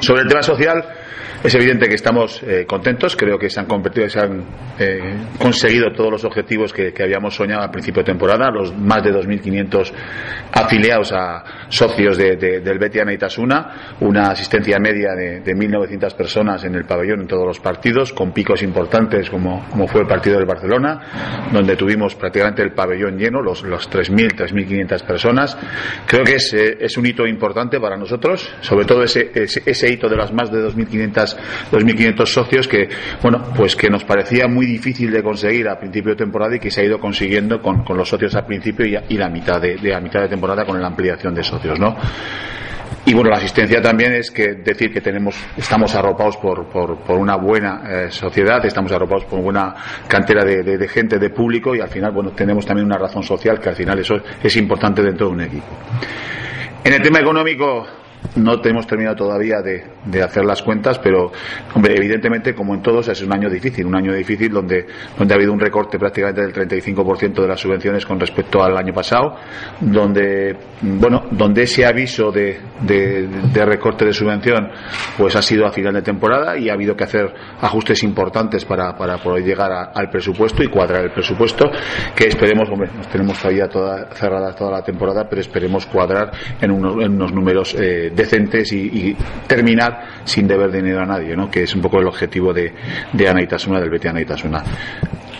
Sobre el tema social, es evidente que estamos eh, contentos, creo que se han convertido, se han eh, conseguido todos los objetivos que, habíamos soñado al principio de temporada, los más de 2.500 afiliados a socios del Betiana y Tasuna, una asistencia media de, 1.900 personas en el pabellón en todos los partidos, con picos importantes como, fue el partido del Barcelona, donde tuvimos prácticamente el pabellón lleno, los, los 3.000, 3.500 personas. Creo que es, eh, es, un hito importante para nosotros, sobre todo ese, ese, ese de las más de 2.500 2.500 socios que, bueno, pues que nos parecía muy difícil de conseguir a principio de temporada y que se ha ido consiguiendo con, los socios al principio y, la mitad de, la mitad de temporada con la ampliación de socios, ¿no? Y bueno, la asistencia también es que decir que tenemos, estamos arropados por, por, una buena eh, sociedad, estamos arropados por una cantera de, de, gente, de público y al final, bueno, tenemos también una razón social que al final eso es importante dentro de un equipo. En el tema económico, no tenemos terminado todavía de, hacer las cuentas, pero hombre, evidentemente, como en todos, es un año difícil, un año difícil donde, donde ha habido un recorte prácticamente del 35% de las subvenciones con respecto al año pasado, donde, bueno, donde ese aviso de, de, recorte de subvención pues ha sido a final de temporada y ha habido que hacer ajustes importantes para, para poder llegar al presupuesto y cuadrar el presupuesto, que esperemos, hombre, nos tenemos todavía toda, cerrada toda la temporada, pero esperemos cuadrar en unos, números eh, decentes y, terminar sin deber dinero a nadie, ¿no? que es un poco el objetivo de, de Ana Itasuna, del Betty Ana Itasuna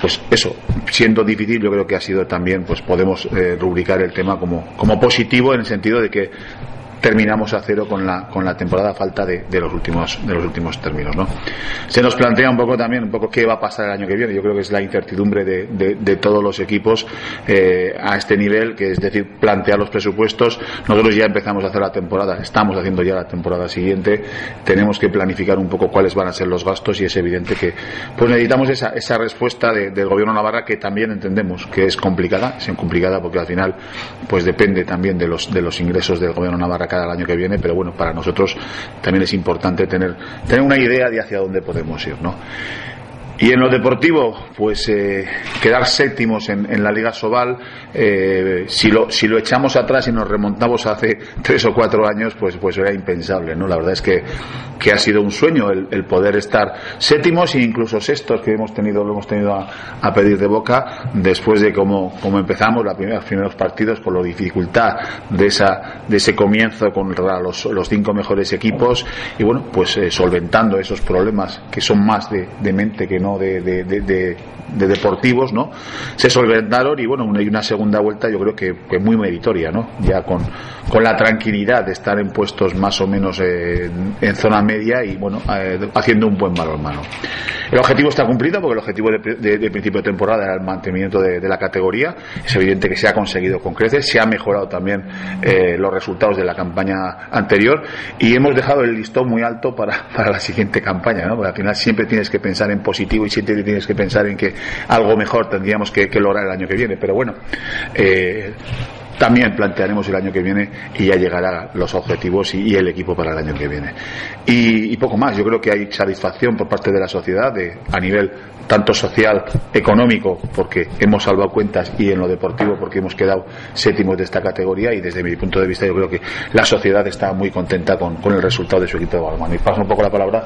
pues eso, siendo difícil, yo creo que ha sido también, pues podemos eh, rubricar el tema como, como positivo en el sentido de que terminamos a cero con la, con la temporada falta de, de, los últimos de los últimos términos ¿no? se nos plantea un poco también un poco qué va a pasar el año que viene. Yo creo que es la incertidumbre de, de, todos los equipos eh, a este nivel que es decir plantear los presupuestos. Nosotros ya empezamos a hacer la temporada estamos haciendo ya la temporada siguiente. Tenemos que planificar un poco cuáles van a ser los gastos y es evidente que pues necesitamos esa, esa respuesta del gobierno Navarra que también entendemos que es complicada es complicada porque al final pues depende también de los de los ingresos del gobierno Navarra cada el año que viene, pero bueno, para nosotros también es importante tener, tener una idea de hacia dónde podemos ir, ¿no? Y en lo deportivo, pues eh, quedar séptimos en, la Liga Sobal, eh, si, lo, si lo echamos atrás y nos remontamos hace tres o cuatro años, pues, pues era impensable, ¿no? La verdad es que, que ha sido un sueño el, poder estar séptimos e incluso sextos que hemos tenido, lo hemos tenido a, pedir de boca después de cómo, cómo empezamos la primera, los primeros partidos, por la dificultad de, esa, de ese comienzo contra los, los cinco mejores equipos y bueno, pues eh, solventando esos problemas que son más de, de mente que no de, de, deportivos, ¿no? Se solventaron y bueno, una, y una segunda vuelta yo creo que, muy meritoria, ¿no? Ya con, con la tranquilidad de estar en puestos más o menos eh, en zona media y bueno, eh, haciendo un buen balonmano. El objetivo está cumplido porque el objetivo de, principio de temporada era el mantenimiento de, la categoría. Es evidente que se ha conseguido con creces, se han mejorado también eh, los resultados de la campaña anterior y hemos dejado el listón muy alto para, para la siguiente campaña. Porque al final siempre tienes que pensar en positivo y siempre tienes que pensar en que algo mejor tendríamos que, lograr el año que viene. Pero bueno, eh, también plantearemos el año que viene y ya llegará los objetivos y, el equipo para el año que viene. Y, poco más, yo creo que hay satisfacción por parte de la sociedad de, a nivel tanto social, económico, porque hemos salvado cuentas, y en lo deportivo, porque hemos quedado séptimos de esta categoría. Y desde mi punto de vista, yo creo que la sociedad está muy contenta con, el resultado de su equipo de balonmano. Y paso un poco la palabra